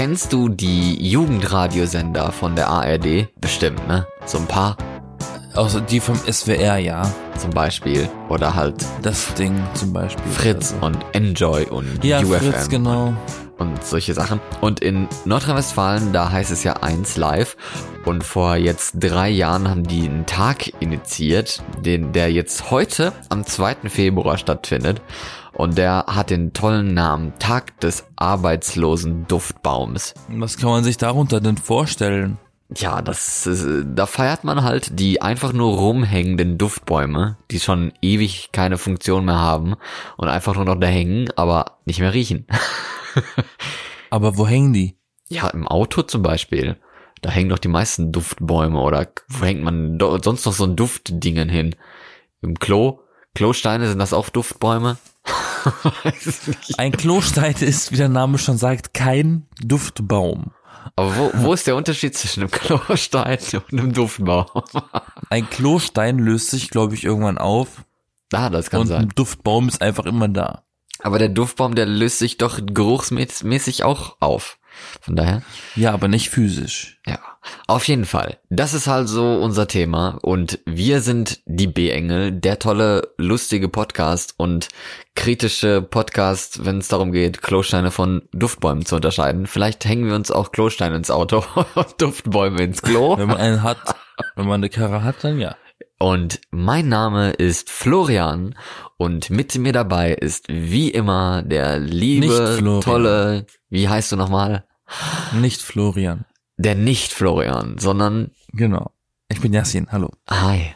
Kennst du die Jugendradiosender von der ARD? Bestimmt, ne? So ein paar Außer die vom SWR, ja. zum Beispiel. Oder halt Das Ding zum Beispiel. Fritz Also. und Enjoy und Ja, UFM Fritz, genau. und solche Sachen. Und in Nordrhein-Westfalen, da heißt es ja 1 Live. Und vor jetzt drei Jahren haben die einen Tag initiiert, den, der jetzt heute am 2. Februar stattfindet. Und der hat den tollen Namen Tag des arbeitslosen Duftbaums. Was kann man sich darunter denn vorstellen? Ja, das ist, da feiert man halt die einfach nur rumhängenden Duftbäume, die schon ewig keine Funktion mehr haben und einfach nur noch da hängen, aber nicht mehr riechen. Aber wo hängen die? Ja, im Auto zum Beispiel. Da hängen doch die meisten Duftbäume oder wo hängt man sonst noch so ein Duftdingen hin? Im Klo? Klosteine sind das auch Duftbäume? Ein Klostein ist, wie der Name schon sagt, kein Duftbaum. Aber wo, wo ist der Unterschied zwischen einem Klostein und einem Duftbaum? Ein Klostein löst sich, glaube ich, irgendwann auf Ah, das kann und sein. ein Duftbaum ist einfach immer da. Aber der Duftbaum, der löst sich doch geruchsmäßig auch auf. Von daher, Ja, aber nicht physisch. ja. Auf jeden Fall. Das ist also unser Thema. Und wir sind die B-Engel, der tolle, lustige Podcast und kritische Podcast, wenn es darum geht, Klosteine von Duftbäumen zu unterscheiden. Vielleicht hängen wir uns auch Klosteine ins Auto und Duftbäume ins Klo. Wenn man einen hat, wenn man eine Karre hat, dann ja. Und mein Name ist Florian und mit mir dabei ist wie immer der liebe, tolle, wie heißt du nochmal? Nicht Florian. Der nicht Florian, sondern Genau. Ich bin Yassin, hallo. Hi.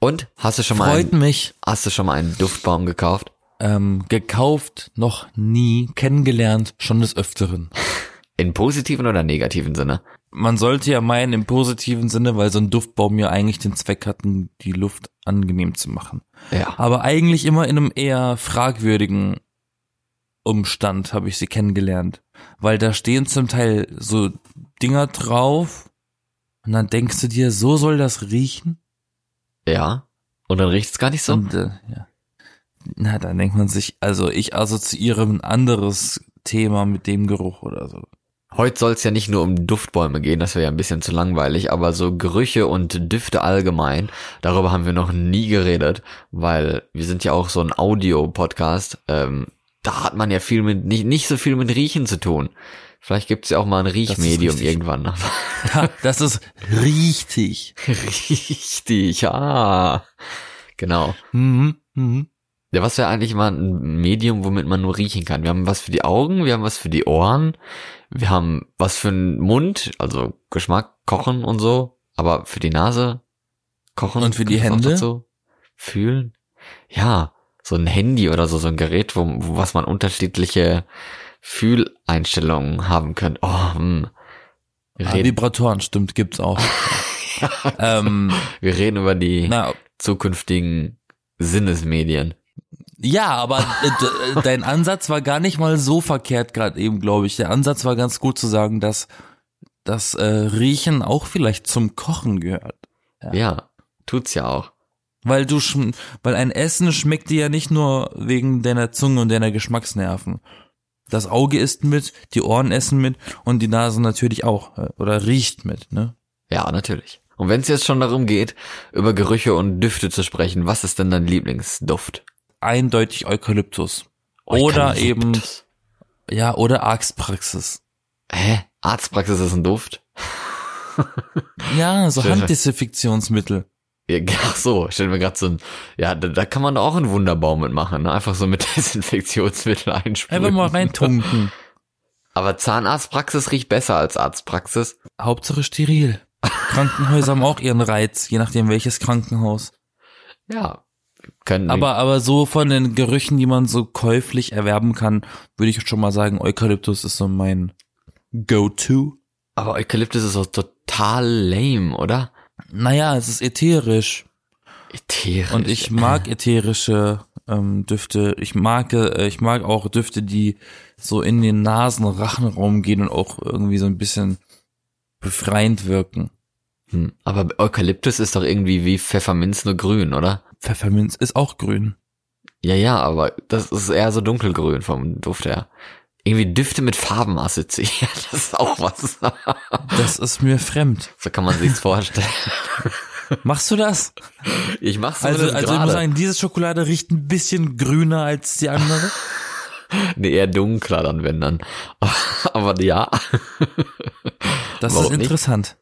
Und hast du schon mal Freut mich. hast du schon mal einen Duftbaum gekauft? Ähm, gekauft, noch nie, kennengelernt, schon des Öfteren. In positiven oder negativen Sinne? Man sollte ja meinen im positiven Sinne, weil so ein Duftbaum ja eigentlich den Zweck hatten, die Luft angenehm zu machen. Ja. Aber eigentlich immer in einem eher fragwürdigen Umstand habe ich sie kennengelernt. Weil da stehen zum Teil so Dinger drauf und dann denkst du dir, so soll das riechen? Ja. Und dann riecht's gar nicht so? Und äh, ja. Na, dann denkt man sich, also ich assoziiere ein anderes Thema mit dem Geruch oder so. Heute soll es ja nicht nur um Duftbäume gehen, das wäre ja ein bisschen zu langweilig, aber so Gerüche und Düfte allgemein, darüber haben wir noch nie geredet, weil wir sind ja auch so ein Audio-Podcast. Ähm, da hat man ja viel mit, nicht, nicht so viel mit Riechen zu tun. Vielleicht gibt's ja auch mal ein Riechmedium irgendwann. Ja, das ist richtig. Richtig, ja. Genau. Mhm, mhm. Ja, was wäre eigentlich mal ein Medium, womit man nur riechen kann? Wir haben was für die Augen, wir haben was für die Ohren, wir haben was für den Mund, also Geschmack, Kochen und so, aber für die Nase, Kochen Und für die Hände? dazu. Fühlen? Ja, so ein Handy oder so, so ein Gerät, wo, wo was man unterschiedliche Fühleinstellungen haben könnte. Oh, hm. Ah, Vibratoren, stimmt, gibt's auch. ähm, wir reden über die na, zukünftigen Sinnesmedien. Ja, aber äh, äh, dein Ansatz war gar nicht mal so verkehrt gerade eben, glaube ich. Der Ansatz war ganz gut zu sagen, dass das äh, Riechen auch vielleicht zum Kochen gehört. Ja, tut's ja auch. Weil du schm weil ein Essen schmeckt dir ja nicht nur wegen deiner Zunge und deiner Geschmacksnerven. Das Auge isst mit, die Ohren essen mit und die Nase natürlich auch äh, oder riecht mit, ne? Ja, natürlich. Und wenn es jetzt schon darum geht, über Gerüche und Düfte zu sprechen, was ist denn dein Lieblingsduft? Eindeutig Eukalyptus. Oder eben Eukalyptus. ja, oder Arztpraxis. Hä? Arztpraxis ist ein Duft? Ja, so Schön. Handdesinfektionsmittel. Ja, ach so, stellen wir gerade so ein, ja, da, da kann man auch einen Wunderbaum mitmachen, ne? einfach so mit Desinfektionsmittel einsprühen. Einfach mal reintunken. Aber Zahnarztpraxis riecht besser als Arztpraxis. Hauptsache steril. Krankenhäuser haben auch ihren Reiz, je nachdem welches Krankenhaus. Ja. Können Aber, aber so von den Gerüchen, die man so käuflich erwerben kann, würde ich schon mal sagen, Eukalyptus ist so mein Go-To. aber Eukalyptus ist doch total lame, oder? Naja, es ist ätherisch. Ätherisch. Und ich mag ätherische ähm, Düfte. Ich mag, äh, ich mag auch Düfte, die so in den Nasen-Rachenraum gehen und auch irgendwie so ein bisschen befreiend wirken. Hm. Aber Eukalyptus ist doch irgendwie wie Pfefferminz nur grün, oder? Pfefferminz ist auch grün. Ja, ja, aber das ist eher so dunkelgrün vom Duft her. irgendwie Düfte mit Farben assoziiert. Das ist auch was. Das ist mir fremd. So kann man sich's vorstellen. Machst du das? Ich mach's Also, zumindest also ich muss sagen, diese Schokolade riecht ein bisschen grüner als die andere. Nee, eher dunkler dann, wenn dann. Aber ja. Das Warum ist nicht? interessant.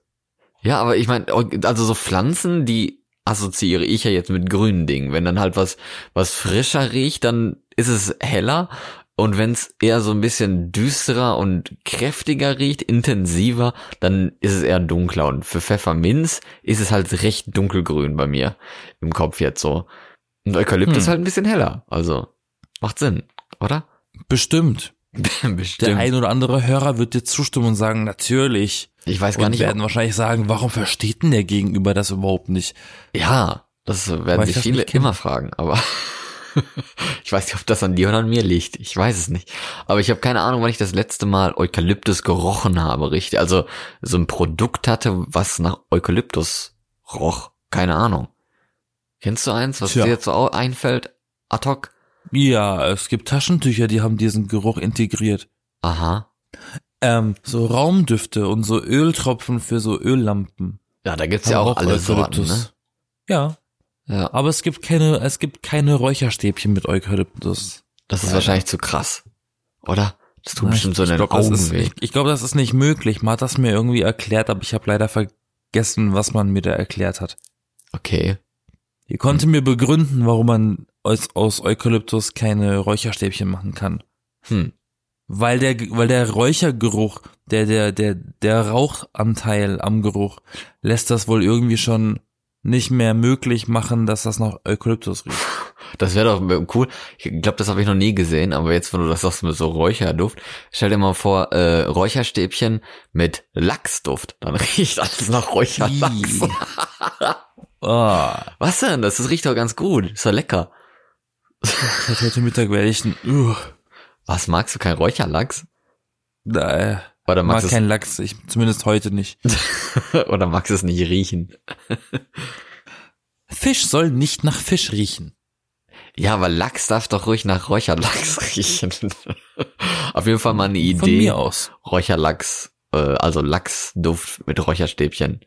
Ja, aber ich meine, also so Pflanzen, die assoziiere ich ja jetzt mit grünen Dingen. Wenn dann halt was, was frischer riecht, dann ist es heller. Und wenn es eher so ein bisschen düsterer und kräftiger riecht, intensiver, dann ist es eher dunkler. Und für Pfefferminz ist es halt recht dunkelgrün bei mir im Kopf jetzt so. Und Eukalyptus Hm. halt ein bisschen heller. Also macht Sinn, oder? Bestimmt. Der Bestimmt. ein oder andere Hörer wird dir zustimmen und sagen, natürlich. Ich weiß gar Und nicht. werden wahrscheinlich sagen, warum versteht denn der Gegenüber das überhaupt nicht? Ja, das werden Weil sich viele immer fragen, aber ich weiß nicht, ob das an dir oder an mir liegt. Ich weiß es nicht. Aber ich habe keine Ahnung, wann ich das letzte Mal Eukalyptus gerochen habe, richtig. Also so ein Produkt hatte, was nach Eukalyptus roch. Keine Ahnung. Kennst du eins, was Tja. dir jetzt so einfällt? Ad hoc? Ja, es gibt Taschentücher, die haben diesen Geruch integriert. Aha. Ähm, so Raumdüfte und so Öltropfen für so Öllampen. Ja, da gibt's haben ja auch alle Sorten, ne? Ja, Ja, aber es gibt keine, es gibt keine Räucherstäbchen mit Eukalyptus. das ist Leider. wahrscheinlich zu krass. Oder? Das tut Na, bestimmt so in den glaub, Augen ist, weh. ich, ich glaube, das ist nicht möglich. Man hat das mir irgendwie erklärt, aber ich habe leider vergessen, was man mir da erklärt hat. Okay. Ihr konnte mir begründen, warum man aus, aus Eukalyptus keine Räucherstäbchen machen kann. Hm. Weil der, weil der Räuchergeruch, der, der, der, der Rauchanteil am Geruch lässt das wohl irgendwie schon nicht mehr möglich machen, dass das nach Eukalyptus riecht. Das wäre doch cool. Ich glaube, das habe ich noch nie gesehen, aber jetzt, wenn du das sagst mit so Räucherduft, stell dir mal vor, äh, Räucherstäbchen mit Lachsduft. Dann riecht alles nach Räucherlachs. Ah, Was denn? Das, das riecht doch ganz gut. Ist doch lecker. heute Mittag werde ich ein, uh, Was, magst du kein Räucherlachs? äh, Oder mag magst, kein Lachs, ich, zumindest heute nicht. oder magst du es nicht riechen? Fisch soll nicht nach Fisch riechen. Ja, aber Lachs darf doch ruhig nach Räucherlachs riechen. Auf jeden Fall mal eine Von Idee. mir aus. Räucherlachs, äh, also Lachsduft mit Räucherstäbchen.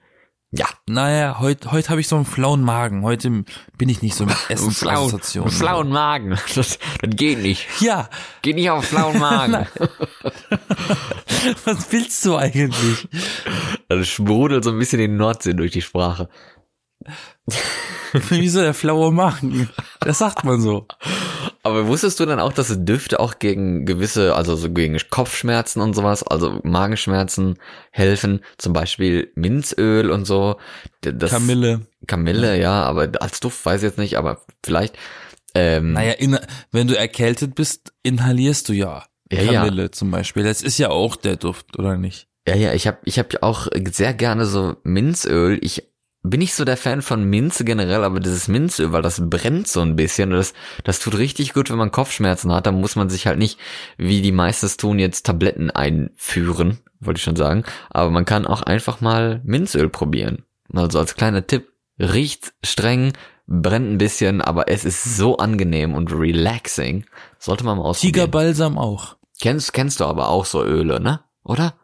Ja, Naja, heute heut habe ich so einen flauen Magen. Heute bin ich nicht so mit Essensassoziationen. einen flauen Magen. Das, das geht nicht. Ja, Geht nicht auf flauen Magen. was willst du eigentlich? Das sprudelt so ein bisschen die Nordsee durch die Sprache. Wieso der flaue Magen? Das sagt man so. Aber wusstest du dann auch, dass Düfte auch gegen gewisse, also so gegen Kopfschmerzen und sowas, also Magenschmerzen helfen? Zum Beispiel Minzöl und so. Das, Kamille. Kamille, ja, aber als Duft weiß ich jetzt nicht, aber vielleicht. Ähm, Naja, in, wenn du erkältet bist, inhalierst du ja. Ja, ja. Kamille zum Beispiel. Das ist ja auch der Duft, oder nicht? Ja, ja, ich habe ich hab ja auch sehr gerne so Minzöl. Ich bin nicht so der Fan von Minze generell, aber dieses Minzöl, weil das brennt so ein bisschen und das, das tut richtig gut, wenn man Kopfschmerzen hat. Da muss man sich halt nicht, wie die meisten es tun, jetzt Tabletten einführen, wollte ich schon sagen. Aber man kann auch einfach mal Minzöl probieren. Also als kleiner Tipp, riecht streng, brennt ein bisschen, aber es ist so angenehm und relaxing. Sollte man mal ausprobieren. Tigerbalsam auch. Kennst, kennst du aber auch so Öle, ne? Oder?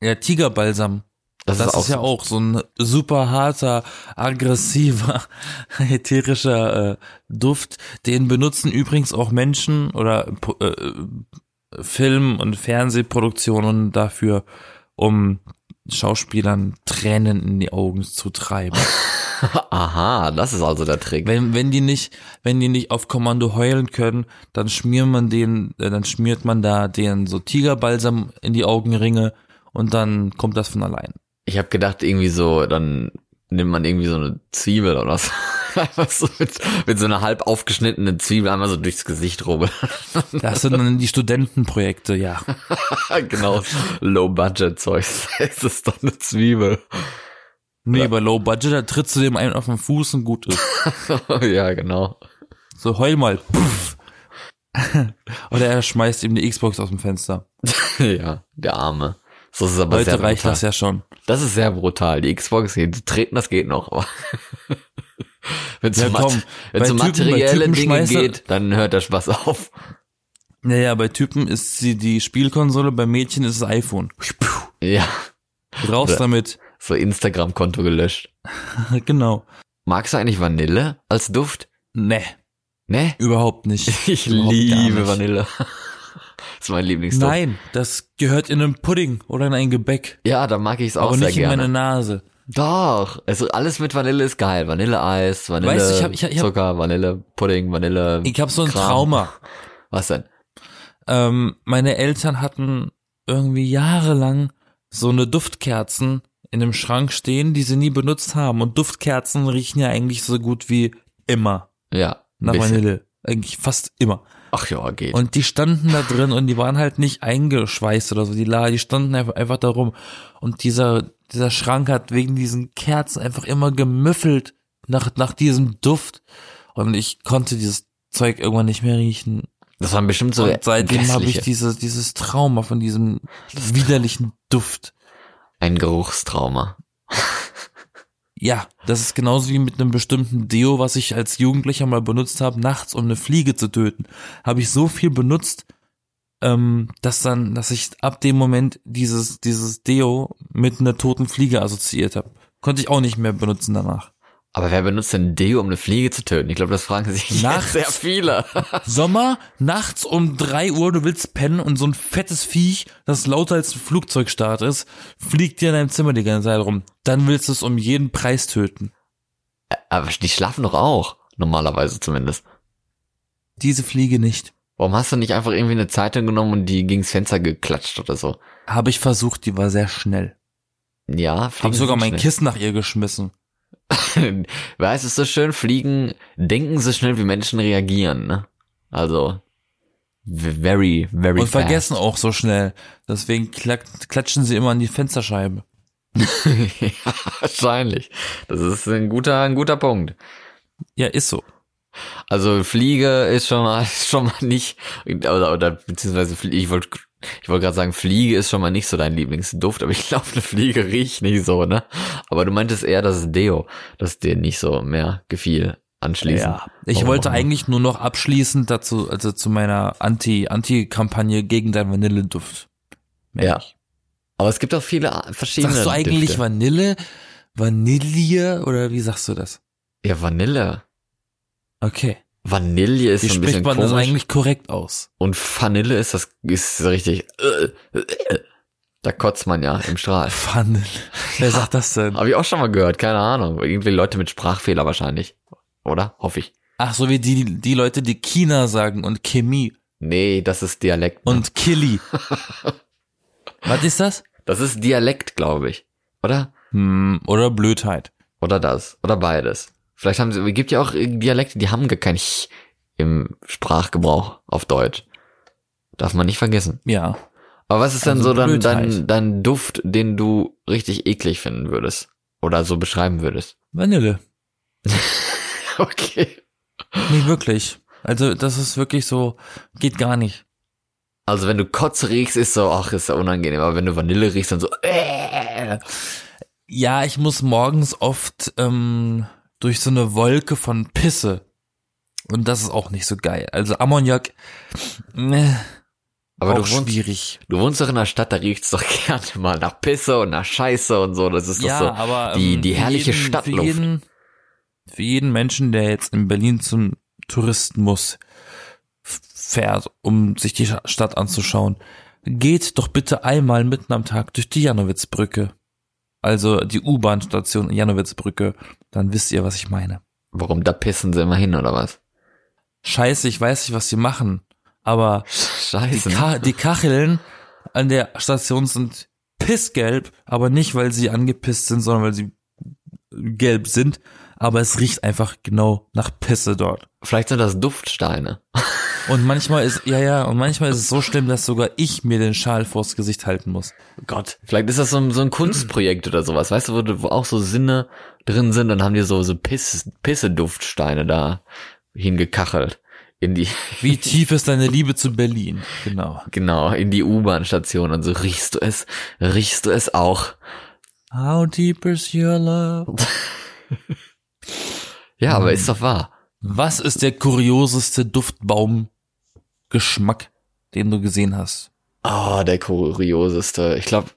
Ja, Tigerbalsam. Das, ist, auch ja so- auch so ein super harter, aggressiver, ätherischer äh, Duft. Den benutzen übrigens auch Menschen oder äh, Film- und Fernsehproduktionen dafür, um Schauspielern Tränen in die Augen zu treiben. Aha, das ist also der Trick. Wenn, wenn die nicht, wenn die nicht auf Kommando heulen können, dann schmiert man den, äh, dann schmiert man da den so Tigerbalsam in die Augenringe und dann kommt das von allein. Ich habe gedacht, irgendwie so, dann nimmt man irgendwie so eine Zwiebel oder so. Einfach so mit, mit so einer halb aufgeschnittenen Zwiebel einmal so durchs Gesicht rubbeln. Das sind dann die Studentenprojekte, ja. genau, Low-Budget-Zeug. Es ist doch eine Zwiebel. Nee, bei Low Budget, da trittst du dem einen auf den Fuß und gut ist. ja, genau. So, heul mal. Puff. Oder er schmeißt ihm die Xbox aus dem Fenster. ja, der Arme. So ist es aber sehr Heute reicht brutal. das ja schon. Das ist sehr brutal. Die Xbox, die treten, das geht noch, aber wenn es Ja, um, Typen- bei materielle Dinge geht, dann hört der Spaß auf. Naja, bei Typen ist sie die Spielkonsole, bei Mädchen ist das iPhone. Ja, Raus Oder- damit. so Instagram-Konto gelöscht. genau. Magst du eigentlich Vanille als Duft? Nee, Ne? überhaupt nicht. Ich Überhaupt liebe. Vanille. Das ist mein Lieblingsduft. Nein, das gehört in einen Pudding oder in ein Gebäck. Ja, da mag ich es auch aber sehr nicht in meine Nase. Doch, also alles mit Vanille ist geil. Vanilleeis, Vanille Weißt du, ich hab- ich hab- ich hab- Zucker, Vanille Pudding, Vanille. Ich habe so ein Kram. Trauma. Was denn? Ähm, meine Eltern hatten irgendwie jahrelang so eine Duftkerzen in dem Schrank stehen, die sie nie benutzt haben. Und Duftkerzen riechen ja eigentlich so gut wie immer Ja. nach bisschen. Vanille. Eigentlich fast immer. Ach ja, geht. Und die standen da drin und die waren halt nicht eingeschweißt oder so. Die, la- die standen einfach, einfach da rum. Und dieser, dieser Schrank hat wegen diesen Kerzen einfach immer gemüffelt nach, nach diesem Duft. Und ich konnte dieses Zeug irgendwann nicht mehr riechen. das waren bestimmt so und seitdem habe ich dieses, dieses Trauma von diesem widerlichen Duft. ein Geruchstrauma. Ja, das ist genauso wie mit einem bestimmten Deo, was ich als Jugendlicher mal benutzt habe, nachts, um eine Fliege zu töten. Habe ich so viel benutzt, ähm, dass dann, dass ich ab dem Moment dieses, dieses Deo mit einer toten Fliege assoziiert habe. Konnte ich auch nicht mehr benutzen danach. Aber wer benutzt denn Deo, um eine Fliege zu töten? Ich glaube, das fragen sich Nachts. sehr viele. Sommer, nachts um drei Uhr, du willst pennen und so ein fettes Viech, das lauter als ein Flugzeugstart ist, fliegt dir in deinem Zimmer die ganze Zeit rum. Dann willst du es um jeden Preis töten. Aber die schlafen doch auch. Normalerweise zumindest. Diese Fliege nicht. Warum hast du nicht einfach irgendwie eine Zeitung genommen und die gegens Fenster geklatscht oder so? Habe ich versucht, die war sehr schnell. Ja, Hab Fliegen sogar mein Kissen nach ihr geschmissen. Weißt du, es ist so schön, Fliegen denken so schnell, wie Menschen reagieren, ne? Also, very, very Und fast. vergessen auch so schnell. Deswegen klatschen sie immer an die Fensterscheibe. ja, wahrscheinlich. Das ist ein guter, ein guter Punkt. Ja, ist so. Also Fliege ist schon mal schon mal nicht oder, oder beziehungsweise ich wollte ich wollte gerade sagen Fliege ist schon mal nicht so dein Lieblingsduft, aber ich glaube eine Fliege riecht nicht so, ne? Aber du meintest eher das Deo, das dir nicht so mehr gefiel anschließend. Ja. Ich Warum wollte eigentlich nur noch abschließend dazu, also zu meiner Anti, Anti-Kampagne gegen deinen Vanilleduft. Ja. Aber es gibt auch viele verschiedene Sagst du eigentlich Düfte. Vanille, Vanille oder wie sagst du das? Ja, Vanille. Okay. Vanille ist Wie ein spricht bisschen man komisch das eigentlich korrekt aus? und Vanille ist das ist richtig da kotzt man ja im Strahl. Vanille. Wer sagt das denn? Habe ich auch schon mal gehört, keine Ahnung. Irgendwie Leute mit Sprachfehler wahrscheinlich. Oder? Hoffe ich. Ach, so wie die, die Leute, die China sagen und Chemie Nee, das ist Dialekt. ne? und Killy. Was ist das? Das ist Dialekt, glaube ich. Oder? Hm, oder Blödheit. Oder das. Oder beides. Vielleicht haben sie, es gibt ja auch Dialekte, die haben gar kein Ch im Sprachgebrauch auf Deutsch. Darf man nicht vergessen. Ja. Aber was ist denn Also so dann Blödheit. dein, dein Duft, den du richtig eklig finden würdest? Oder so beschreiben würdest? Vanille. Okay. Nicht wirklich. Also das ist wirklich so, geht gar nicht. Also wenn du Kotze riechst, ist so, ach, ist ja unangenehm. Aber wenn du Vanille riechst, dann so, äh. Ja, ich muss morgens oft ähm, durch so eine Wolke von Pisse. Und das ist auch nicht so geil. Also Ammoniak, ne, Aber auch du wohnst, schwierig. du wohnst doch in einer Stadt, da riecht's doch gerne mal nach Pisse und nach Scheiße und so. Das ist doch Ja, so aber die, ähm, die herrliche jeden, Stadtluft. Für jeden, für jeden Menschen, der jetzt in Berlin zum Touristen muss, fährt, um sich die Stadt anzuschauen, geht doch bitte einmal mitten am Tag durch die Janowitzbrücke. Also die U-Bahn-Station Janowitzbrücke. Dann wisst ihr, was ich meine. Warum, da pissen sie immer hin, oder was? Scheiße, ich weiß nicht, was sie machen, aber die, Scheiße. ne? Ka die Kacheln an der Station sind pissgelb, aber nicht, weil sie angepisst sind, sondern weil sie gelb sind. Aber es riecht einfach genau nach Pisse dort. Vielleicht sind das Duftsteine. Und manchmal ist, ja, ja, und manchmal ist es so schlimm, dass sogar ich mir den Schal vors Gesicht halten muss. Gott. Vielleicht ist das so ein, so ein Kunstprojekt oder sowas. Weißt du, wo, auch so Sinne drin sind, dann haben die so, so Piss, Pisse-Duftsteine da hingekachelt. In die, Wie tief ist deine Liebe zu Berlin? Genau. genau, in die U-Bahn-Station und so riechst du es, riechst du es auch. How deep is your love? Ja, aber ist doch wahr. Was ist der kurioseste Duftbaumgeschmack, den du gesehen hast? Oh, der kurioseste. Ich glaube,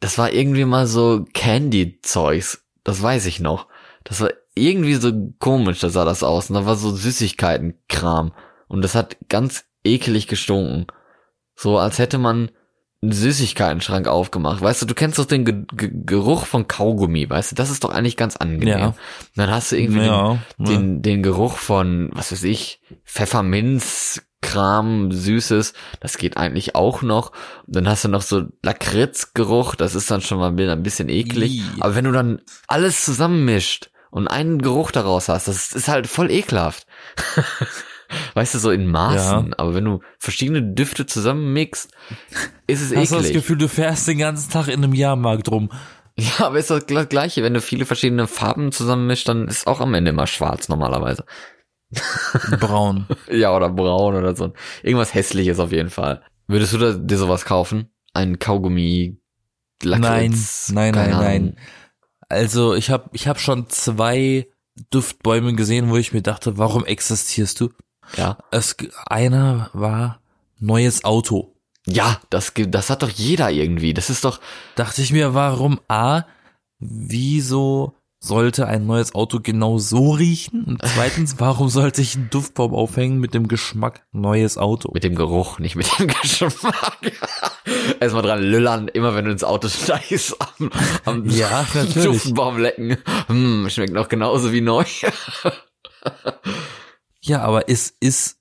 das war irgendwie mal so Candy-Zeugs. Das weiß ich noch. Das war irgendwie so komisch, da sah das aus. Und da war so Süßigkeiten-Kram. Und das hat ganz ekelig gestunken. So als hätte man einen Süßigkeiten-Schrank aufgemacht. Weißt du, du kennst doch den Ge Ge Geruch von Kaugummi, weißt du? Das ist doch eigentlich ganz angenehm. Ja. Dann hast du irgendwie Ja, den, den, den Geruch von, was weiß ich, Pfefferminz, Kram, Süßes, das geht eigentlich auch noch. Dann hast du noch so Lakritzgeruch, das ist dann schon mal wieder ein bisschen eklig. Ih. Aber wenn du dann alles zusammenmischt und einen Geruch daraus hast, das ist halt voll ekelhaft. weißt du, so in Maßen. Aber wenn du verschiedene Düfte zusammenmixt, ist es Hast du das eklig. Gefühl, du fährst den ganzen Tag in einem Jahrmarkt rum? Ja, aber ist das Gleiche. Wenn du viele verschiedene Farben zusammenmischst, dann ist auch am Ende immer schwarz normalerweise. Braun. Ja, oder braun oder so. Irgendwas hässliches auf jeden Fall. Würdest du dir sowas kaufen? Ein Kaugummi, Lakritz? Nein, nein, nein, nein. Also ich habe ich hab schon zwei Duftbäume gesehen, wo ich mir dachte, warum existierst du? Ja. Es, einer war neues Auto. Ja, das, das hat doch jeder irgendwie. Das ist doch, Dachte ich mir, warum A, wieso sollte ein neues Auto genau so riechen? Und zweitens, warum sollte ich einen Duftbaum aufhängen mit dem Geschmack neues Auto? mit dem Geruch, nicht mit dem Geschmack. Erstmal dran lüllern, immer wenn du ins Auto steigst, am, am Ja. Duftbaum lecken. Hm, schmeckt noch genauso wie neu. Ja, aber ist, ist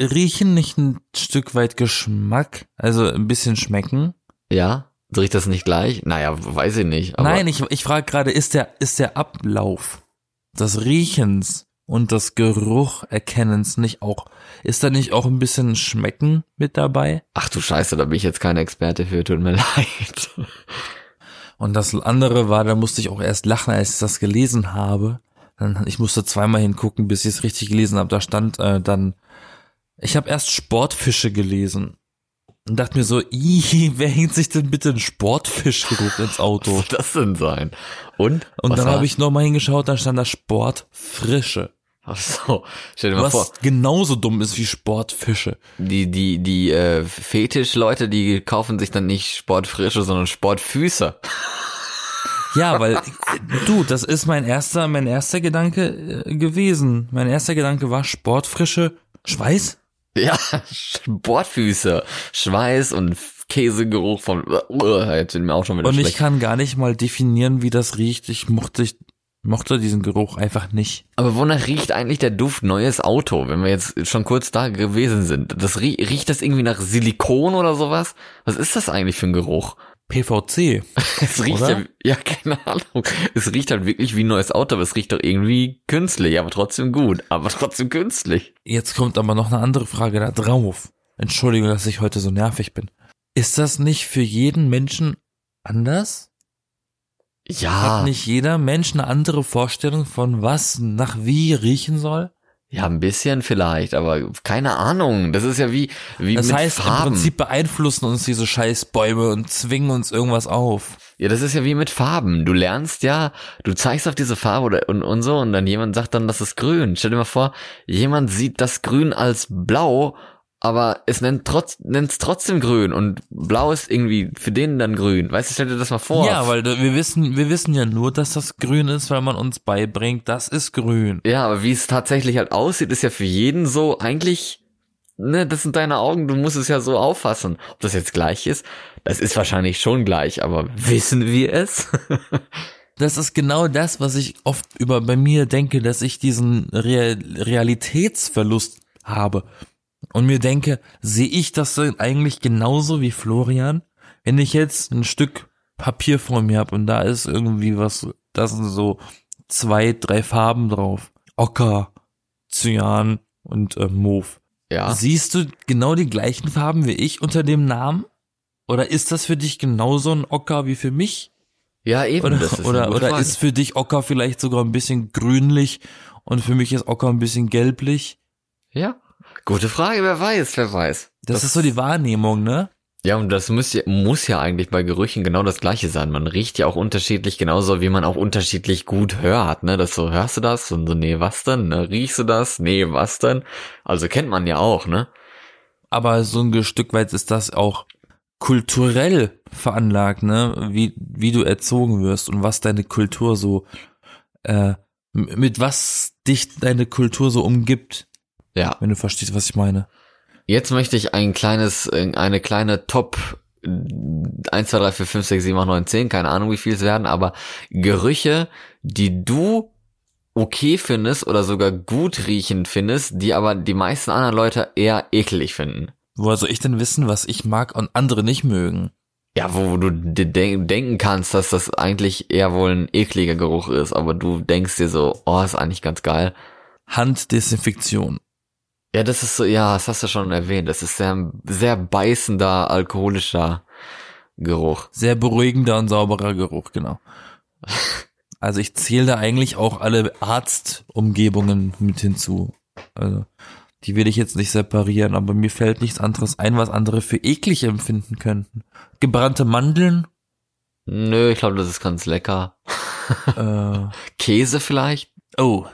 Riechen nicht ein Stück weit Geschmack? Also ein bisschen schmecken? Ja, riecht das nicht gleich? Naja, weiß ich nicht. Nein, ich, ich frage gerade, ist der, ist der Ablauf des Riechens und des Gerucherkennens nicht auch, ist da nicht auch ein bisschen Schmecken mit dabei? Ach du Scheiße, da bin ich jetzt kein Experte für, tut mir leid. Und das andere war, da musste ich auch erst lachen, als ich das gelesen habe. Dann, ich musste zweimal hingucken, bis ich es richtig gelesen habe. Da stand äh, dann, ich habe erst Sportfische gelesen und dachte mir so, ih, wer hängt sich denn bitte einen Sportfischgeruch ins Was Auto? soll das denn sein? Und? Und Was dann habe ich nochmal hingeschaut, da stand da Sportfrische. Ach so, stell dir mal Was vor, genauso dumm ist wie Sportfische. die, die, die äh, Fetischleute, die kaufen sich dann nicht Sportfrische, sondern Sportfüße. Ja, weil du, das ist mein erster, mein erster Gedanke äh, gewesen. Mein erster Gedanke war Sportfrische Schweiß. Ja, Sportfüße. Schweiß und Käsegeruch von, uh, jetzt sind mir auch schon wieder Und ich schlecht. kann gar nicht mal definieren, wie das riecht. Ich mochte, ich mochte diesen Geruch einfach nicht. Aber wonach riecht eigentlich der Duft neues Auto, wenn wir jetzt schon kurz da gewesen sind? Das rie riecht das irgendwie nach Silikon oder sowas? Was ist das eigentlich für ein Geruch? PVC. Es riecht Oder? ja, ja, keine Ahnung. Es riecht halt wirklich wie ein neues Auto, aber es riecht doch irgendwie künstlich, aber trotzdem gut, aber trotzdem künstlich. Jetzt kommt aber noch eine andere Frage da drauf. Entschuldigung, dass ich heute so nervig bin. Ist das nicht für jeden Menschen anders? Ja, Hat nicht jeder Mensch eine andere Vorstellung von was nach wie riechen soll? Ja, ein bisschen vielleicht, aber keine Ahnung. Das ist ja wie, wie Das mit heißt, Farben. im Prinzip beeinflussen uns diese Scheißbäume und zwingen uns irgendwas auf. Ja, das ist ja wie mit Farben. Du lernst ja, du zeigst auf diese Farbe oder, und, und so und dann jemand sagt dann, das ist grün. Stell dir mal vor, jemand sieht das Grün als blau, aber es nennt trotz, nennt's trotzdem grün und blau ist irgendwie für den dann grün. Weißt du, stell dir das mal vor. Ja, weil wir wissen, wir wissen ja nur, dass das grün ist, weil man uns beibringt, das ist grün. Ja, aber wie es tatsächlich halt aussieht, ist ja für jeden so eigentlich, ne, das sind deine Augen, du musst es ja so auffassen. Ob das jetzt gleich ist, das ist wahrscheinlich schon gleich, aber wissen wir es? Das ist genau das, was ich oft über bei mir denke, dass ich diesen Real Realitätsverlust habe. Und mir denke, sehe ich das denn eigentlich genauso wie Florian? Wenn ich jetzt ein Stück Papier vor mir habe und da ist irgendwie was, da sind so zwei, drei Farben drauf. Ocker, Cyan und äh, Mauve. ja. Siehst du genau die gleichen Farben wie ich unter dem Namen? Oder ist das für dich genauso ein Ocker wie für mich? Ja, eben. Oder, das ist oder, oder ist für dich Ocker vielleicht sogar ein bisschen grünlich und für mich ist Ocker ein bisschen gelblich? Ja. Gute Frage, wer weiß, wer weiß. Das, ist so die Wahrnehmung, ne? Ja, und das muss ja, muss ja eigentlich bei Gerüchen genau das gleiche sein. Man riecht ja auch unterschiedlich, genauso wie man auch unterschiedlich gut hört, ne? Das so, hörst du das? Und so, nee, was denn? Ne? Riechst du das? Nee, was denn? Also kennt man ja auch, ne? aber so ein Stück weit ist das auch kulturell veranlagt, ne? Wie, wie du erzogen wirst und was deine Kultur so, äh, mit was dich deine Kultur so umgibt, Ja. wenn du verstehst, was ich meine. Jetzt möchte ich ein kleines, äh, eine kleine Top 1, 2, 3, 4, 5, 6, 7, 8, 9, 10, keine Ahnung wie viel es werden, aber Gerüche, die du okay findest oder sogar gut riechend findest, die aber die meisten anderen Leute eher eklig finden. Woher soll ich denn wissen, was ich mag und andere nicht mögen? Ja, wo du dir denk denken kannst, dass das eigentlich eher wohl ein ekliger Geruch ist, aber du denkst dir so, oh, ist eigentlich ganz geil. Handdesinfektion. Ja, das ist so, ja, das hast du schon erwähnt. Das ist sehr, sehr beißender, alkoholischer Geruch. Sehr beruhigender und sauberer Geruch, genau. Also ich zähle da eigentlich auch alle Arztumgebungen mit hinzu. Also die will ich jetzt nicht separieren, aber mir fällt nichts anderes ein, was andere für eklig empfinden könnten. Gebrannte Mandeln, Nö, ich glaube, das ist ganz lecker. äh, Käse vielleicht? oh,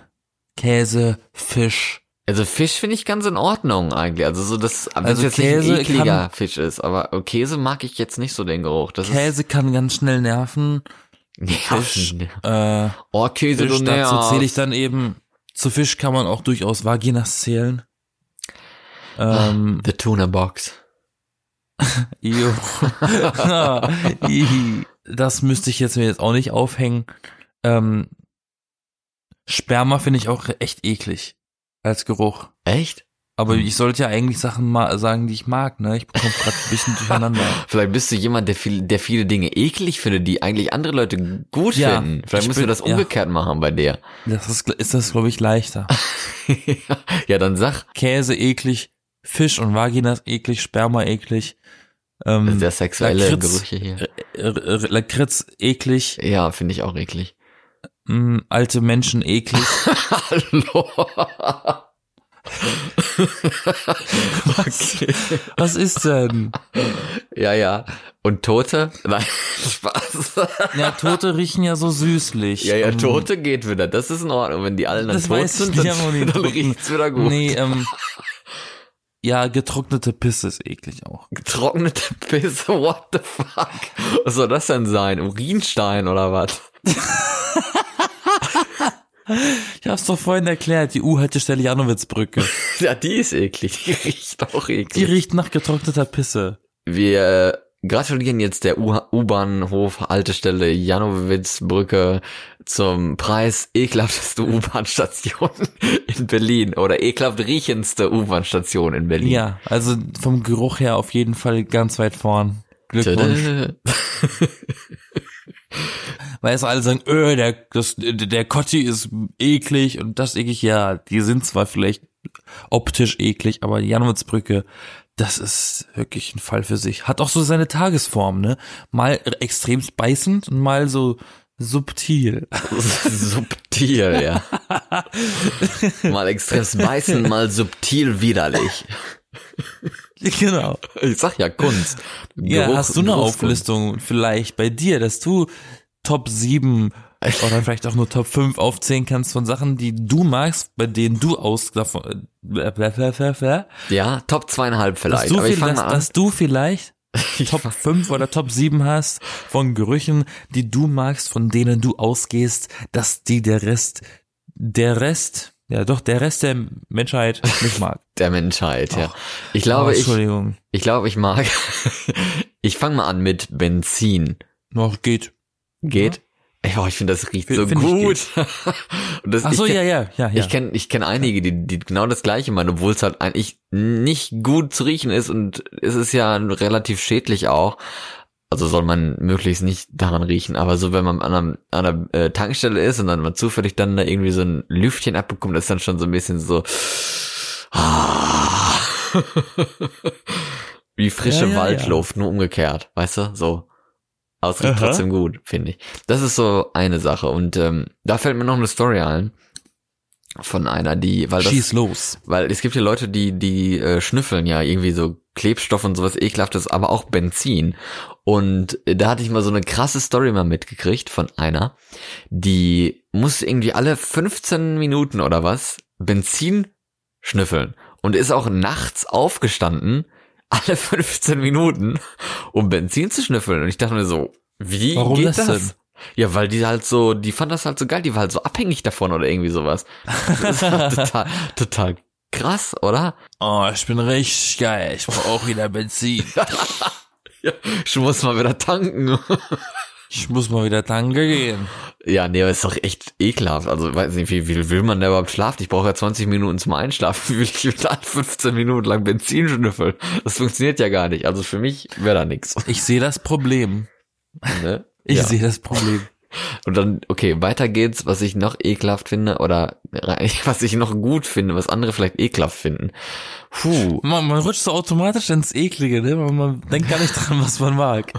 Käse, Fisch. Also Fisch finde ich ganz in Ordnung eigentlich. Also so das, wenn Also es jetzt Käse nicht ein ekliger kann- Fisch ist, aber Käse mag ich jetzt nicht so den Geruch. Das Käse kann ganz schnell nerven. ist Fisch, nerven. äh, Oh, Käse, Fisch, du dazu nervst. zähle ich dann eben, zu Fisch kann man auch durchaus Vaginas zählen. Ähm, The Tuna Box. Jo. Das müsste ich jetzt mir jetzt auch nicht aufhängen. Ähm, Sperma finde ich auch echt eklig als Geruch. Echt? Aber Hm. ich sollte ja eigentlich Sachen mal sagen, die ich mag, ne? Ich bekomme gerade ein bisschen durcheinander. Vielleicht bist du jemand, der, viel, der viele Dinge eklig findet, die eigentlich andere Leute gut Ja, finden. Vielleicht ich müssen wir das ja. umgekehrt machen bei dir. Das ist, ist das, glaube ich, leichter. ja, dann sag. Käse eklig, Fisch und Vaginas eklig, Sperma eklig. Ähm, Sehr sexuelle Lakritz. Gerüche hier. Lakritz eklig, Ja, finde ich auch eklig. Mh, alte Menschen eklig. Hallo. okay. Was ist denn? Ja, ja. Und Tote? Nein, Spaß. Ja, Tote riechen ja so süßlich. Ja, ja, Ähm, Tote geht wieder. Das ist in Ordnung. Wenn die alle dann Das tot sind, dann, nicht. dann riecht's wieder gut. Nee, ähm, ja, getrocknete Pisse ist eklig auch. Getrocknete Pisse, what the fuck? Was soll das denn sein? Urinstein oder was? Ich hab's doch vorhin erklärt, die U-Haltestelle Janowitzbrücke. Ja, die ist eklig. Die riecht auch Die eklig. riecht nach getrockneter Pisse. Wir äh, gratulieren jetzt der U- U-Bahnhof Haltestelle Janowitzbrücke zum Preis ekelhafteste U-Bahn-Station in Berlin oder ekelhaft riechendste U-Bahn-Station in Berlin. Ja, also vom Geruch her auf jeden Fall ganz weit vorn. Glückwunsch. Weil es alle sagen, öh, der, das, der Kotti ist eklig und das eklig. Ja, die sind zwar vielleicht optisch eklig, aber die Janowitzbrücke, das ist wirklich ein Fall für sich. Hat auch so seine Tagesform, ne? Mal extremst beißend und mal so subtil. Subtil, ja. mal extrem beißen, mal subtil widerlich. genau. Ich sag ja Kunst. Ja, Geruch- hast du eine. Auflistung vielleicht bei dir, dass du Top 7 oder vielleicht auch nur Top 5 aufzählen kannst von Sachen, die du magst, bei denen du aus davon, äh, Ja, Top zweieinhalb dass, vielleicht. du Aber ich viel, dass, dass du vielleicht Ich Top fang- 5 oder Top 7 hast von Gerüchen, die du magst, von denen du ausgehst, dass die der Rest, der Rest, ja doch, der Rest der Menschheit nicht mag. der Menschheit, ja. Ach. Ich glaube, oh, ich, Entschuldigung. ich glaube, ich mag. ich fange mal an mit Benzin. Noch geht. Geht? Ja, ich finde, das riecht F- so find gut. Das, Ach so, ich ja, ja, ja, ja. Ich kenne ich kenn einige, die, die genau das gleiche meinen, obwohl es halt eigentlich nicht gut zu riechen ist und es ist ja relativ schädlich auch. Also soll man möglichst nicht daran riechen, aber so wenn man an einer, an einer äh, Tankstelle ist und dann mal zufällig dann da irgendwie so ein Lüftchen abbekommt, ist dann schon so ein bisschen so ah. wie frische Ja, ja, Waldluft, nur umgekehrt, weißt du, so. Aber es riecht Aha. trotzdem gut, finde ich. Das ist so eine Sache und ähm, da fällt mir noch eine Story ein von einer, die, weil das, Schieß los. weil es gibt ja Leute, die, die äh, schnüffeln ja irgendwie so Klebstoff und sowas ekelhaftes, aber auch Benzin. Und äh, da hatte ich mal so eine krasse Story mal mitgekriegt von einer, die musste irgendwie alle 15 Minuten oder was Benzin schnüffeln. und ist auch nachts aufgestanden, alle 15 Minuten, um Benzin zu schnüffeln. Und ich dachte mir so, wie Warum geht das das? denn? Ja, weil die halt so, die fand das halt so geil, die war halt so abhängig davon oder irgendwie sowas. Das ist halt total, total krass, oder? Oh, ich bin richtig geil. Ich brauche auch wieder Benzin. Ja, ich muss mal wieder tanken. Ich muss mal wieder tanken gehen. Ja, nee, aber ist doch echt ekelhaft. Also, weiß nicht, wie, wie will man da überhaupt schlafen? Ich brauche ja 20 Minuten zum Einschlafen. Wie will ich da 15 Minuten lang Benzin schnüffeln? Das funktioniert ja gar nicht. Also für mich wäre da nichts. Ich sehe das Problem. Ne? Ich ja. sehe das Problem. Und dann, okay, weiter geht's, was ich noch ekelhaft finde, oder was ich noch gut finde, was andere vielleicht ekelhaft finden. Puh. Man, man rutscht so automatisch ins Eklige, ne? Man, man denkt gar nicht dran, was man mag.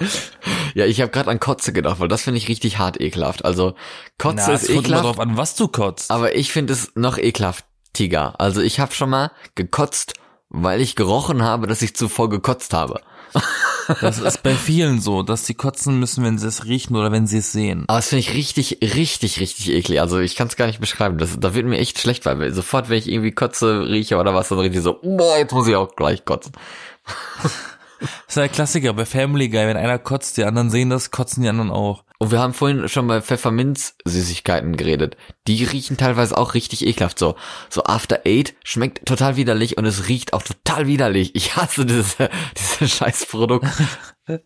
Ja, ich habe gerade an Kotze gedacht, weil das finde ich richtig hart ekelhaft. Also Kotze Na, ist es kommt immer ekelhaft, drauf an, was du kotzt. aber ich finde es noch ekelhaftiger. Also ich habe schon mal gekotzt, weil ich gerochen habe, dass ich zuvor gekotzt habe. Das ist bei vielen so, dass sie kotzen müssen, wenn sie es riechen oder wenn sie es sehen. Aber das finde ich richtig, richtig, richtig eklig. Also ich kann es gar nicht beschreiben. Das, da wird mir echt schlecht, weil sofort, wenn ich irgendwie Kotze rieche oder was, dann richtig so, boah, jetzt muss ich auch gleich kotzen. Das ist ja der Klassiker bei Family Guy, wenn einer kotzt, die anderen sehen das, kotzen die anderen auch. Und wir haben vorhin schon bei Pfefferminz-Süßigkeiten geredet. Die riechen teilweise auch richtig ekelhaft. So, so After Eight schmeckt total widerlich und es riecht auch total widerlich. Ich hasse diese, diese scheiß Produkt.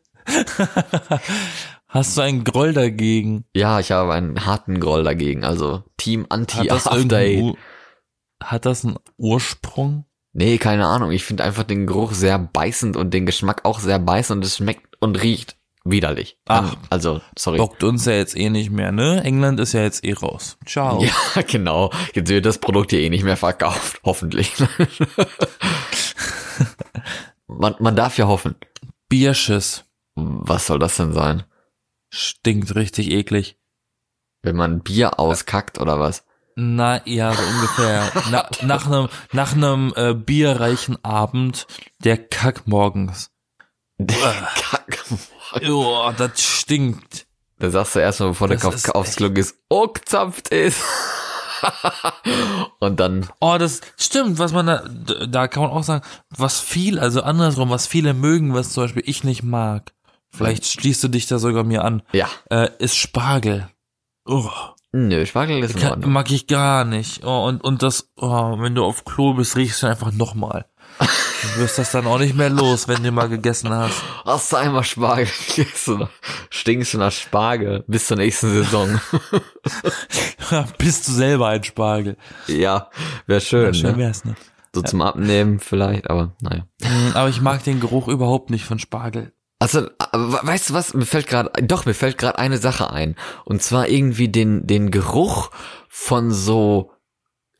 Hast du einen Groll dagegen? Ja, ich habe einen harten Groll dagegen. Also Team Anti Hat das, After Eight. Hat das einen Ursprung? Nee, keine Ahnung. Ich finde einfach den Geruch sehr beißend und den Geschmack auch sehr beißend und es schmeckt und riecht widerlich. Ach. Also, sorry. Bockt uns ja jetzt eh nicht mehr, ne? England ist ja jetzt eh raus. Ciao. Ja, genau. Jetzt wird das Produkt hier eh nicht mehr verkauft. Hoffentlich. man, man darf ja hoffen. Bierschiss. Was soll das denn sein? Stinkt richtig eklig. Wenn man Bier auskackt oder was? Na, ja, so ungefähr. Na, nach einem nach einem äh, bierreichen Abend, der Kack morgens. Oh, das stinkt. Da sagst du erstmal, bevor der Das Kopf ist aufs Glück ist, oh, gezapft ist. Und dann, Oh, das stimmt, was man da, da kann man auch sagen, was viel, also andersrum, was viele mögen, was zum Beispiel ich nicht mag. Vielleicht schließt du dich da sogar mir an, ja. äh, ist Spargel. Oh, Nö, Spargel ist in Ordnung. mag ich gar nicht. Oh, und, und das, oh, wenn du auf Klo bist, riechst du einfach nochmal. Du wirst das dann auch nicht mehr los, wenn du mal gegessen hast. Hast du einmal Spargel gegessen? Stinkst du nach Spargel bis zur nächsten Saison. Bist du selber ein Spargel. ja, wäre schön. Schön ne? wär's, ne? So zum Abnehmen vielleicht, aber naja. Mm, Aber ich mag den Geruch überhaupt nicht von Spargel. Also, aber weißt du was? Mir fällt gerade, doch, mir fällt gerade eine Sache ein. Und zwar irgendwie den, den Geruch von so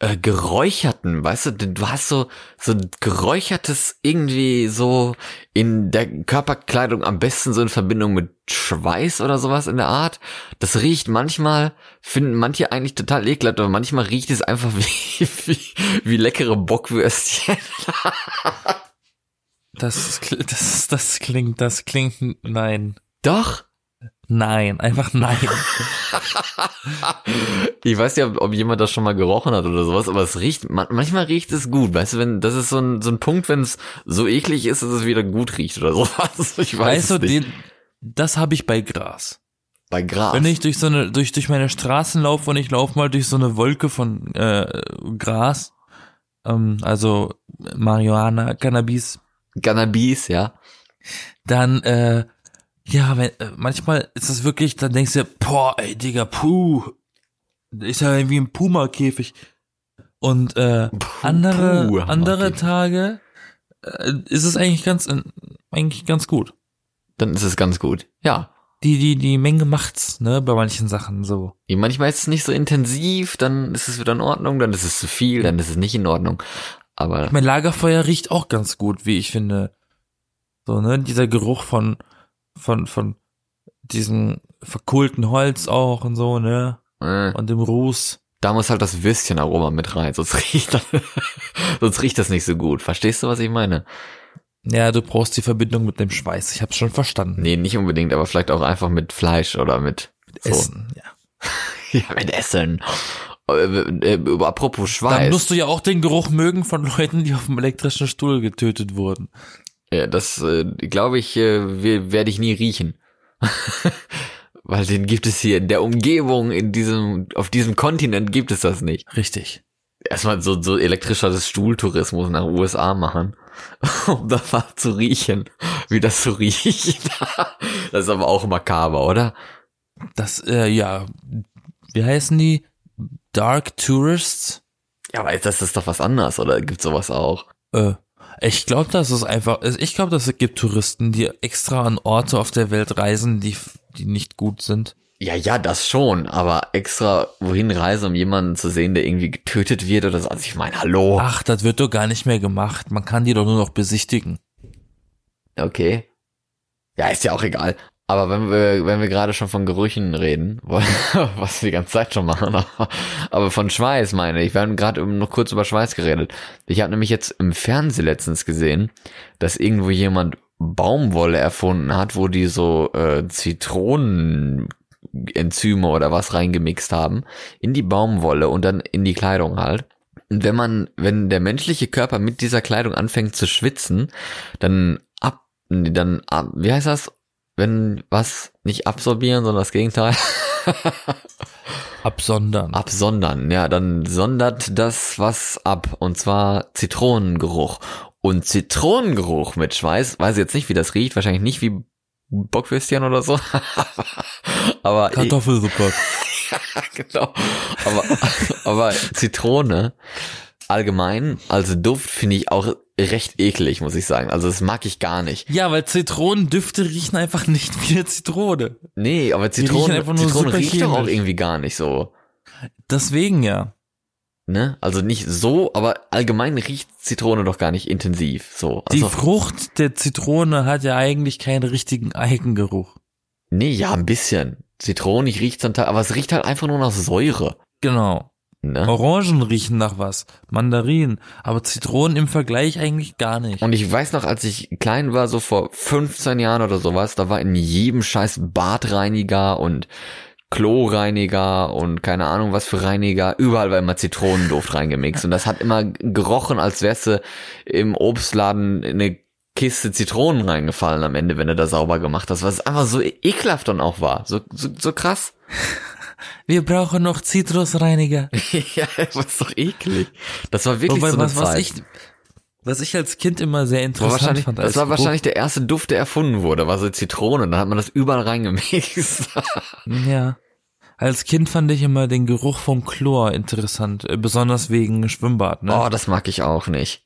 äh, geräucherten, weißt du, du hast so, so geräuchertes irgendwie so in der Körperkleidung am besten so in Verbindung mit Schweiß oder sowas in der Art. Das riecht manchmal, finden manche eigentlich total ekelhaft, aber manchmal riecht es einfach wie, wie, wie leckere Bockwürstchen. Das, das, das klingt, das klingt, nein. Doch. Nein, einfach nein. Ich weiß ja, ob jemand das schon mal gerochen hat oder sowas, aber es riecht, man, manchmal riecht es gut, weißt du, wenn, das ist so ein, so ein Punkt, wenn es so eklig ist, dass es wieder gut riecht oder sowas. Ich weiß Weißt du, nicht. den, das habe ich bei Gras. Bei Gras. Wenn ich durch so eine, durch, durch meine Straßen laufe und ich laufe mal durch so eine Wolke von äh, Gras, ähm, also Marihuana, Cannabis, Cannabis, ja. dann, äh, ja, wenn, äh, manchmal ist es wirklich, dann denkst du, boah, ey, Digga, puh, ist ja irgendwie ein Puma-Käfig. Und äh, andere, puh, andere. Tage äh, ist es eigentlich ganz, äh, eigentlich ganz gut. Dann ist es ganz gut. Ja. Die, die, die Menge macht's, ne, bei manchen Sachen so. Manchmal ist es nicht so intensiv, dann ist es wieder in Ordnung, dann ist es zu viel, dann ist es nicht in Ordnung. Aber Mein Lagerfeuer riecht auch ganz gut, wie ich finde. So, ne, dieser Geruch von, von, von diesem verkohlten Holz auch und so, ne, äh, und dem Ruß. da muss halt das Würstchenaroma mit rein, sonst riecht das, sonst riecht das nicht so gut. Verstehst du, was ich meine? Ja, du brauchst die Verbindung mit dem Schweiß. Ich hab's schon verstanden. Nee, nicht unbedingt, aber vielleicht auch einfach mit Fleisch oder mit so. Essen, ja. Ja, mit Essen. Äh, äh, apropos Schweiß. Dann musst du ja auch den Geruch mögen von Leuten, die auf dem elektrischen Stuhl getötet wurden. Ja, das äh, glaube ich, äh, werde ich nie riechen. Weil den gibt es hier in der Umgebung, in diesem, auf diesem Kontinent gibt es das nicht. Richtig. Erstmal so, so elektrischer Stuhltourismus nach USA machen, um da mal zu riechen, wie das so riecht. das ist aber auch makaber, oder? Das, äh, ja, wie heißen die? Dark Tourists? Ja, aber das ist doch was anderes, oder gibt sowas auch? Äh, ich glaube, das ist einfach, ich glaube, dass es gibt Touristen, die extra an Orte auf der Welt reisen, die, die nicht gut sind. Ja, ja, das schon, aber extra wohin reisen, um jemanden zu sehen, der irgendwie getötet wird oder so. Also ich meine, hallo. Ach, das wird doch gar nicht mehr gemacht. Man kann die doch nur noch besichtigen. Okay. Ja, ist ja auch egal. Aber wenn wir, wenn wir gerade schon von Gerüchen reden, was wir die ganze Zeit schon machen, aber von Schweiß meine ich, wir haben gerade noch kurz über Schweiß geredet. Ich habe nämlich jetzt im Fernsehen letztens gesehen, dass irgendwo jemand Baumwolle erfunden hat, wo die so äh, Zitronenenzyme oder was reingemixt haben in die Baumwolle und dann in die Kleidung halt. Und wenn man, wenn der menschliche Körper mit dieser Kleidung anfängt zu schwitzen, dann ab, dann ab, wie heißt das? Wenn was nicht absorbieren, sondern das Gegenteil. Absondern. Absondern, ja, dann sondert das was ab. Und zwar Zitronengeruch. Und Zitronengeruch mit Schweiß, weiß ich jetzt nicht, wie das riecht, wahrscheinlich nicht wie Bockwürstchen oder so. aber Kartoffelsuppe. genau. Aber, aber Zitrone allgemein als Duft finde ich auch recht eklig, muss ich sagen. Also das mag ich gar nicht. Ja, weil Zitronendüfte riechen einfach nicht wie eine Zitrone. Nee, aber Zitrone, Zitrone riecht doch auch irgendwie gar nicht so. Deswegen ja. Ne? Also nicht so, aber allgemein riecht Zitrone doch gar nicht intensiv. So. Also, Die Frucht der Zitrone hat ja eigentlich keinen richtigen Eigengeruch. Nee, ja, ein bisschen. Zitronig riecht zum Teil, aber es riecht halt einfach nur nach Säure. Genau. Ne? Orangen riechen nach was, Mandarinen, aber Zitronen im Vergleich eigentlich gar nicht. Und ich weiß noch, als ich klein war, so vor 15 Jahren oder sowas, da war in jedem scheiß Badreiniger und Kloreiniger und keine Ahnung was für Reiniger, überall war immer Zitronenduft reingemixt und das hat immer gerochen, als wärst du im Obstladen in eine Kiste Zitronen reingefallen am Ende, wenn du da sauber gemacht hast, was einfach so ekelhaft dann auch war, so, so, so krass. Wir brauchen noch Zitrusreiniger. ja, das war doch eklig. Das war wirklich Wobei, so eine was, Zeit. was ich, was ich als Kind immer sehr interessant fand. das war wahrscheinlich der erste Duft, der erfunden wurde, war so Zitrone. Dann hat man das überall reingemixt. Ja. Als Kind fand ich immer den Geruch vom Chlor interessant, äh, besonders wegen Schwimmbad, ne? oh, das mag ich auch nicht.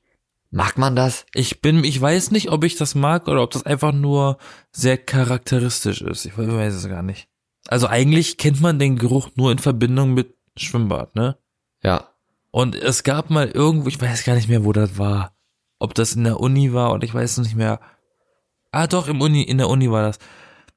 Mag man das? Ich bin, ich weiß nicht, ob ich das mag oder ob das einfach nur sehr charakteristisch ist. Ich weiß es gar nicht. Also eigentlich kennt man den Geruch nur in Verbindung mit Schwimmbad, ne? Ja. Und es gab mal irgendwo, ich weiß gar nicht mehr, wo das war. Ob das in der Uni war oder ich weiß nicht mehr. Ah, doch, im Uni, in der Uni war das.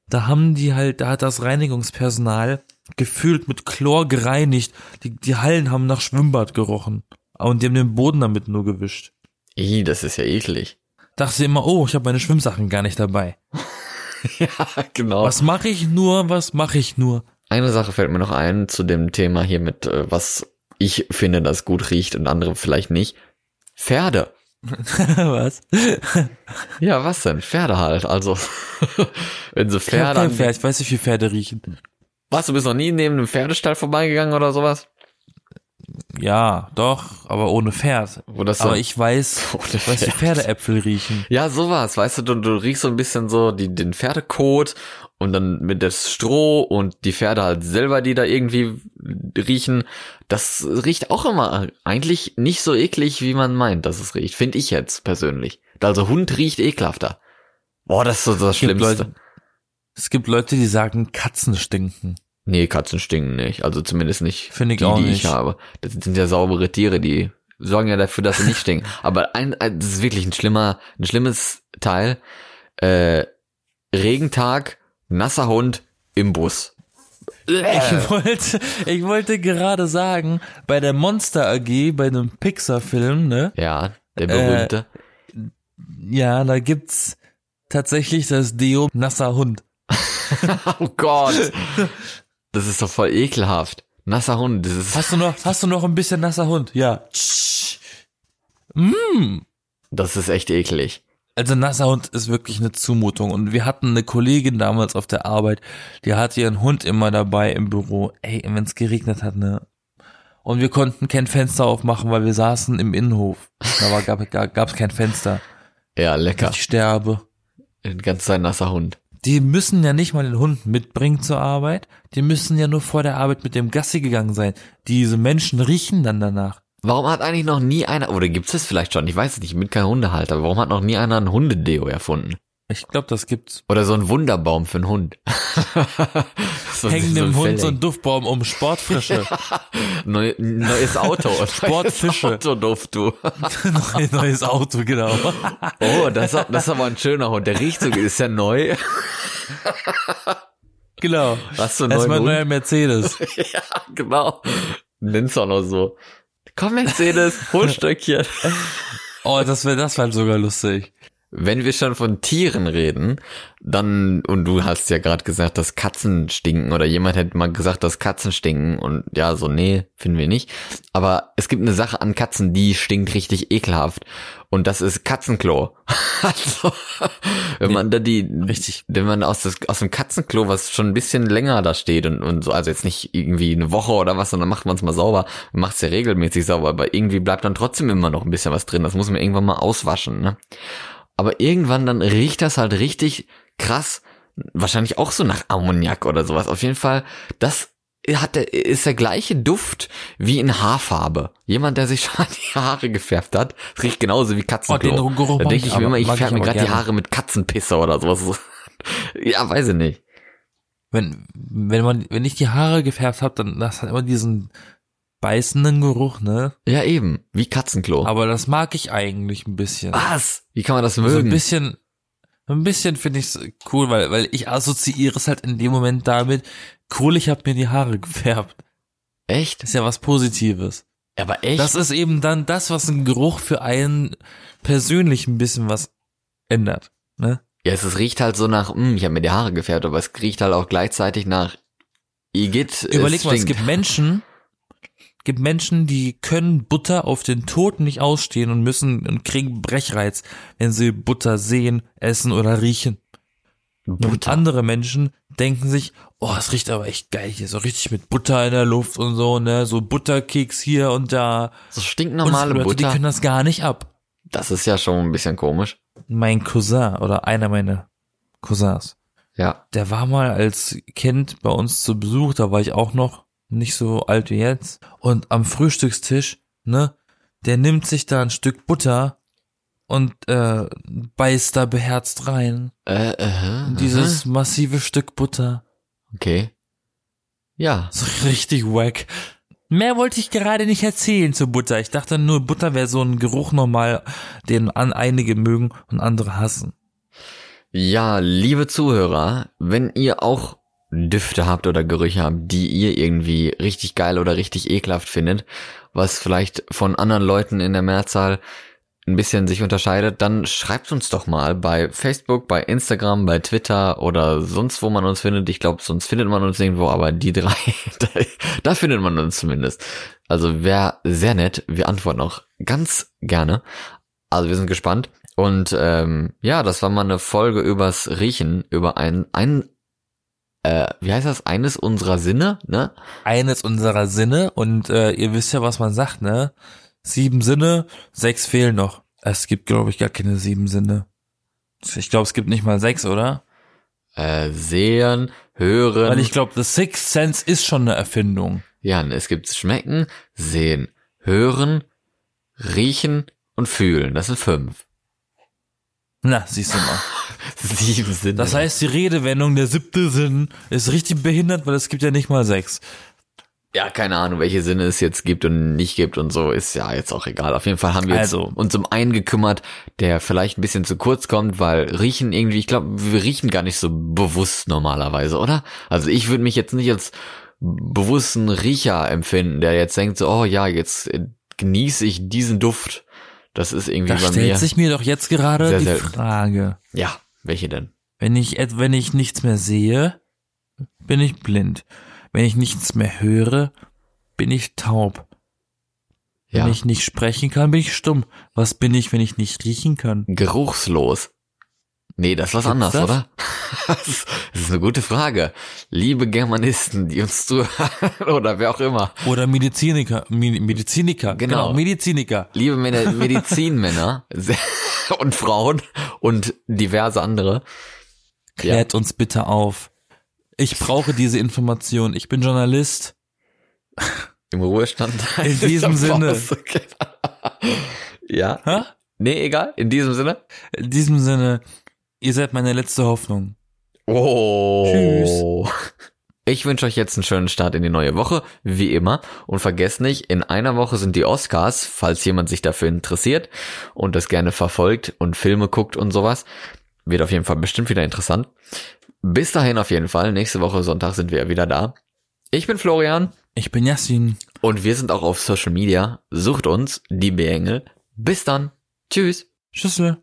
Da haben die halt, da hat das Reinigungspersonal gefühlt mit Chlor gereinigt. Die, die Hallen haben nach Schwimmbad gerochen. Und die haben den Boden damit nur gewischt. Ih, das ist ja eklig. Dachte immer, oh, ich habe meine Schwimmsachen gar nicht dabei. ja, genau. Was mache ich nur, was mache ich nur? Eine Sache fällt mir noch ein zu dem Thema hier mit, äh, was ich finde, das gut riecht und andere vielleicht nicht. Pferde. was? Ja, was denn? Pferde halt. Also, wenn Ich hab Pferde. an- Pferd, ich weiß nicht, wie Pferde riechen. Was, du bist noch nie neben einem Pferdestall vorbeigegangen oder sowas? Ja, doch, aber ohne Pferd. Das so, Aber ich weiß, Ohne ich weiß, wie Pferd. Pferdeäpfel riechen. Ja, sowas, weißt du, du, du riechst so ein bisschen so die, den Pferdekot und dann mit das Stroh und die Pferde halt selber, die da irgendwie riechen. Das riecht auch immer eigentlich nicht so eklig, wie man meint, dass es riecht. Finde ich jetzt persönlich. Also Hund riecht ekelhafter. Boah, das ist so das Es Schlimmste. Leute, es gibt Leute, die sagen, Katzen stinken. Nee, Katzen stinken nicht. Also zumindest nicht Finde ich die, auch die nicht. ich habe. Das sind ja saubere Tiere, die sorgen ja dafür, dass sie nicht stinken. Aber ein, ein, das ist wirklich ein schlimmer, ein schlimmes Teil. Äh, Regentag, nasser Hund im Bus. Ich wollte, ich wollte gerade sagen, bei der Monster AG, bei einem Pixar-Film, ne? Ja, der Äh, berühmte. Ja, da gibt's tatsächlich das Deo nasser Hund. oh Gott. Das ist doch voll ekelhaft. Nasser Hund, das ist, Hast du noch, hast du noch ein bisschen nasser Hund? Ja. Mm. das ist echt eklig. Also nasser Hund ist wirklich eine Zumutung. Und wir hatten eine Kollegin damals auf der Arbeit, die hatte ihren Hund immer dabei im Büro. Ey, wenn es geregnet hat, ne? Und wir konnten kein Fenster aufmachen, weil wir saßen im Innenhof. Da war, gab, gab's kein Fenster. Ja, lecker. Ich sterbe. Ein ganz sein nasser Hund. Die müssen ja nicht mal den Hund mitbringen zur Arbeit. Die müssen ja nur vor der Arbeit mit dem Gassi gegangen sein. Diese Menschen riechen dann danach. Warum hat eigentlich noch nie einer, oder gibt's es vielleicht schon, ich weiß es nicht, ich bin kein Hundehalter, warum hat noch nie einer ein Hundedeo erfunden? Ich glaube, das gibt's. Oder so ein Wunderbaum für einen Hund. so, Hängen so dem ein Hund so ein. Duftbaum um Sportfrische. Neu, neues Auto. Sportfische. Autoduft, du. Neues- Neues Auto, genau. Oh, das, ist- das ist aber ein schöner Hund. Der riecht so, ist ja neu. genau. Hast du einen Erstmal neuer? Mercedes. Ja, genau. Nenn's auch noch so. Komm, Mercedes, Holstöckchen. Oh, das wäre das wär sogar lustig. Wenn wir schon von Tieren reden, dann, und du hast ja gerade gesagt, dass Katzen stinken, oder jemand hätte mal gesagt, dass Katzen stinken, und ja, so, nee, finden wir nicht. Aber es gibt eine Sache an Katzen, die stinkt richtig ekelhaft, und das ist Katzenklo. also, wenn man da die, Richtig. wenn man aus, das, aus dem Katzenklo, was schon ein bisschen länger da steht und, und so, also jetzt nicht irgendwie eine Woche oder was, sondern macht man es mal sauber, macht es ja regelmäßig sauber, aber irgendwie bleibt dann trotzdem immer noch ein bisschen was drin. Das muss man irgendwann mal auswaschen, ne? Aber irgendwann dann riecht das halt richtig krass, wahrscheinlich auch so nach Ammoniak oder sowas. Auf jeden Fall, das hat der, ist der gleiche Duft wie in Haarfarbe. Jemand, der sich schon die Haare gefärbt hat, riecht genauso wie Katzenklo. Oh, den Geruch da denke ich mir immer, ich färbe mir gerade die. Haare mit Katzenpisse oder sowas. ja, weiß ich nicht. Wenn, wenn man, wenn ich die Haare gefärbt habe, dann das hat immer diesen beißenden Geruch, ne? Ja, eben. Wie Katzenklo. Aber das mag ich eigentlich ein bisschen. Was? Wie kann man das so ein mögen? bisschen, ein bisschen finde ich es cool, weil, weil ich assoziiere es halt in dem Moment damit, cool, ich habe mir die Haare gefärbt. echt? Das ist ja was Positives. Aber echt? Das ist eben dann das, was ein Geruch für einen persönlich ein bisschen was ändert. Ne? ja, es, es riecht halt so nach, hm, ich habe mir die Haare gefärbt, aber es riecht halt auch gleichzeitig nach Igitt. Überleg mal, es gibt Menschen, gibt Menschen, die können Butter auf den Tod nicht ausstehen und müssen und kriegen Brechreiz, wenn sie Butter sehen, essen oder riechen. Und Butter. andere Menschen denken sich, oh, es riecht aber echt geil hier, so richtig mit Butter in der Luft und so, ne, so Butterkeks hier und da. So Und stinknormale Leute, die Butter. können das gar nicht ab. Das ist ja schon ein bisschen komisch. Mein Cousin oder einer meiner Cousins, Ja. der war mal als Kind bei uns zu Besuch, da war ich auch noch nicht so alt wie jetzt. Und am Frühstückstisch, ne, der nimmt sich da ein Stück Butter und äh, beißt da beherzt rein. Äh, Und dieses massive Stück Butter. Okay. Ja. So richtig wack. Mehr wollte ich gerade nicht erzählen zu Butter. Ich dachte nur, Butter wäre so ein Geruch normal, den an einige mögen und andere hassen. Ja, liebe Zuhörer, wenn ihr auch Düfte habt oder Gerüche habt, die ihr irgendwie richtig geil oder richtig ekelhaft findet, was vielleicht von anderen Leuten in der Mehrzahl ein bisschen sich unterscheidet, dann schreibt uns doch mal bei Facebook, bei Instagram, bei Twitter oder sonst wo man uns findet. Ich glaube, sonst findet man uns irgendwo, aber die drei, da, da findet man uns zumindest. Also wäre sehr nett. Wir antworten auch ganz gerne. Also wir sind gespannt. Und ähm, ja, das war mal eine Folge übers Riechen, über ein, ein äh, wie heißt das, eines unserer Sinne, ne? Eines unserer Sinne und äh, ihr wisst ja, was man sagt, ne? Sieben Sinne, sechs fehlen noch. Es gibt, glaube ich, gar keine sieben Sinne. Ich glaube, es gibt nicht mal sechs, oder? Äh, sehen, hören. Weil ich glaube, The Sixth Sense ist schon eine Erfindung. ja, es gibt schmecken, sehen, hören, riechen und fühlen. Das sind fünf. Na, siehst du mal. Sieben Sinne. Das heißt, die Redewendung der siebte Sinn ist richtig behindert, weil es gibt ja nicht mal sechs. ja, keine Ahnung, welche Sinne es jetzt gibt und nicht gibt und so, ist ja jetzt auch egal. Auf jeden Fall haben wir jetzt Also. uns um einen gekümmert, der vielleicht ein bisschen zu kurz kommt, weil riechen irgendwie, ich glaube, wir riechen gar nicht so bewusst normalerweise, oder? Also ich würde mich jetzt nicht als bewussten Riecher empfinden, der jetzt denkt so, oh ja, jetzt genieße ich diesen Duft. Das ist irgendwie Da bei stellt mir. sich mir doch jetzt gerade die selten. Frage. ja, welche denn? Wenn ich, wenn ich nichts mehr sehe, bin ich blind. Wenn ich nichts mehr höre, bin ich taub. Wenn Ja. ich nicht sprechen kann, bin ich stumm. Was bin ich, wenn ich nicht riechen kann? Geruchslos. Nee, das ist was Gibt's anderes, das? oder? Das ist eine gute Frage. Liebe Germanisten, die uns zuhören, oder wer auch immer. Oder Mediziniker, Mediziniker, Genau. genau, Mediziniker. Liebe Männer, Medizinmänner und Frauen und diverse andere. Ja. Klärt uns bitte auf. Ich brauche diese Information. Ich bin Journalist. Im Ruhestand. In diesem Sinne. Ja. Hä? Nee, egal. In diesem Sinne. In diesem Sinne, ihr seid meine letzte Hoffnung. Oh. Ich wünsche euch jetzt einen schönen Start in die neue Woche, wie immer. Und vergesst nicht, in einer Woche sind die Oscars, falls jemand sich dafür interessiert und das gerne verfolgt und Filme guckt und sowas. Wird auf jeden Fall bestimmt wieder interessant. Bis dahin auf jeden Fall. Nächste Woche Sonntag sind wir wieder da. Ich bin Florian Ich bin Yassin. und wir sind auch auf Social Media. Sucht uns, die Bengel. Bis dann. Tschüss. Schüssel.